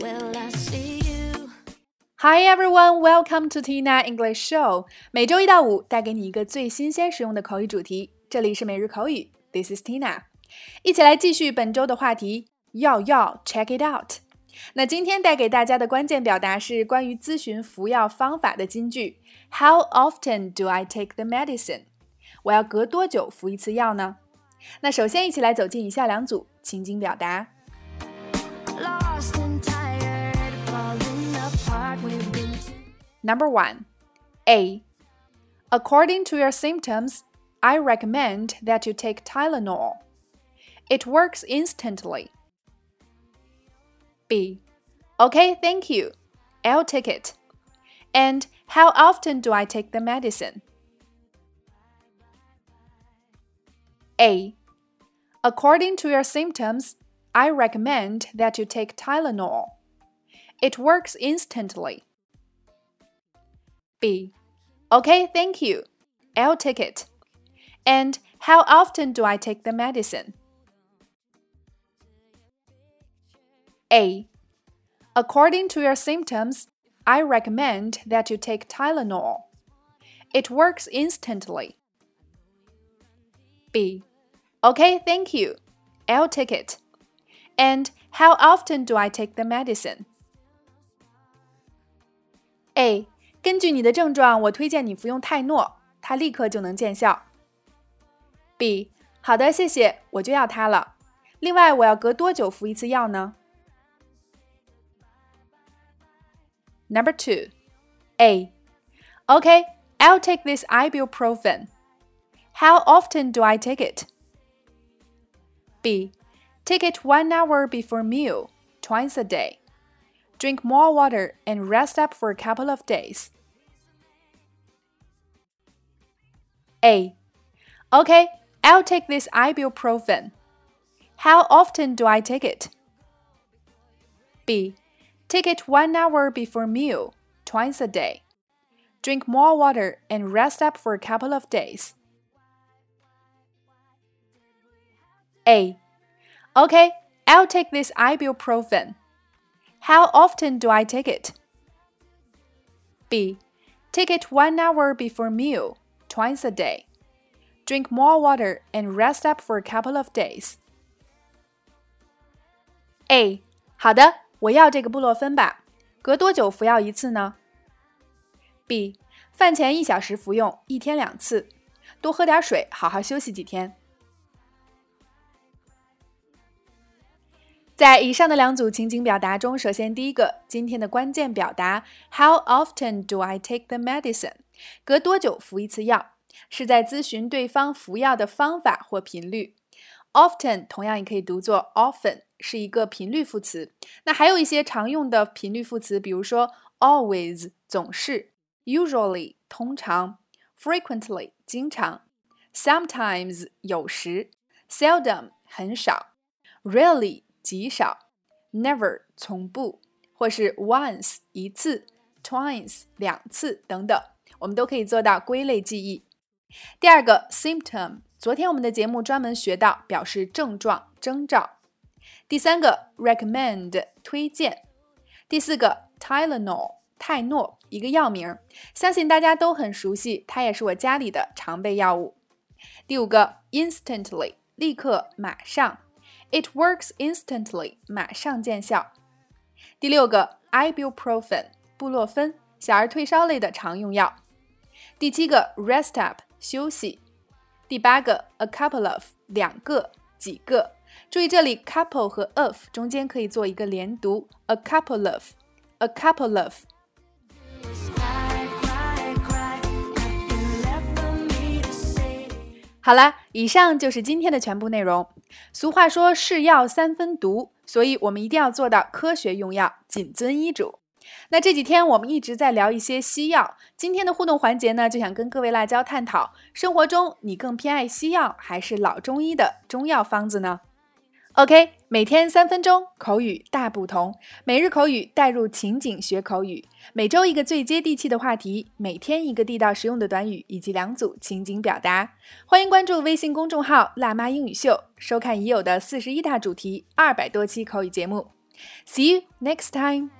Will I see you? Hi everyone, welcome to Tina English Show。每周一到五带给你一个最新鲜实用的口语主题。这里是每日口语，This is Tina。一起来继续本周的话题，要要 check it out。那今天带给大家的关键表达是关于咨询服药方法的金句。How often do I take the medicine？我要隔多久服一次药呢？那首先一起来走进以下两组情景表达。Number one, A. According to your symptoms, I recommend that you take Tylenol. It works instantly. B. Okay, thank you. I'll take it. And how often do I take the medicine? A. According to your symptoms, I recommend that you take Tylenol. It works instantly. B. Okay, thank you. I'll take it. And how often do I take the medicine? A. According to your symptoms, I recommend that you take Tylenol. It works instantly. B. Okay, thank you. I'll take it. And how often do I take the medicine? A. 根据你的症状，我推荐你服用泰诺，它立刻就能见效。B. 好的，谢谢，我就要它了。另外，我要隔多久服一次药呢？Number two, A. Okay, I'll take this ibuprofen. How often do I take it? B. Take it one hour before meal, twice a day. Drink more water and rest up for a couple of days. A. Okay, I'll take this ibuprofen. How often do I take it? B. Take it one hour before meal, twice a day. Drink more water and rest up for a couple of days. A. Okay, I'll take this ibuprofen. How often do I take it? B. Take it one hour before meal, twice a day. Drink more water and rest up for a couple of days. A. 好的，我要这个布洛芬吧。隔多久服药一次呢？B. 饭前一小时服用，一天两次。多喝点水，好好休息几天。在以上的两组情景表达中，首先第一个，今天的关键表达 How often do I take the medicine？隔多久服一次药？是在咨询对方服药的方法或频率。Often 同样也可以读作 often，是一个频率副词。那还有一些常用的频率副词，比如说 always 总是，usually 通常，frequently 经常，sometimes 有时，seldom 很少，rarely 极少，never 从不，或是 once 一次，twice 两次等等，我们都可以做到归类记忆。第二个 symptom，昨天我们的节目专门学到表示症状、征兆。第三个 recommend 推荐。第四个 Tylenol 泰诺一个药名，相信大家都很熟悉，它也是我家里的常备药物。第五个 instantly 立刻马上，it works instantly 马上见效。第六个 ibuprofen 布洛芬小儿退烧类的常用药。第七个 rest up 休息。第八个 a couple of 两个几个。注意这里 couple 和 of 中间可以做一个连读，a couple of，a couple of。好啦，以上就是今天的全部内容。俗话说是药三分毒，所以我们一定要做到科学用药，谨遵医嘱。那这几天我们一直在聊一些西药，今天的互动环节呢，就想跟各位辣椒探讨：生活中你更偏爱西药还是老中医的中药方子呢？OK，每天三分钟，口语大不同。每日口语带入情景学口语，每周一个最接地气的话题，每天一个地道实用的短语以及两组情景表达。欢迎关注微信公众号“辣妈英语秀”，收看已有的四十一大主题、二百多期口语节目。See you next time.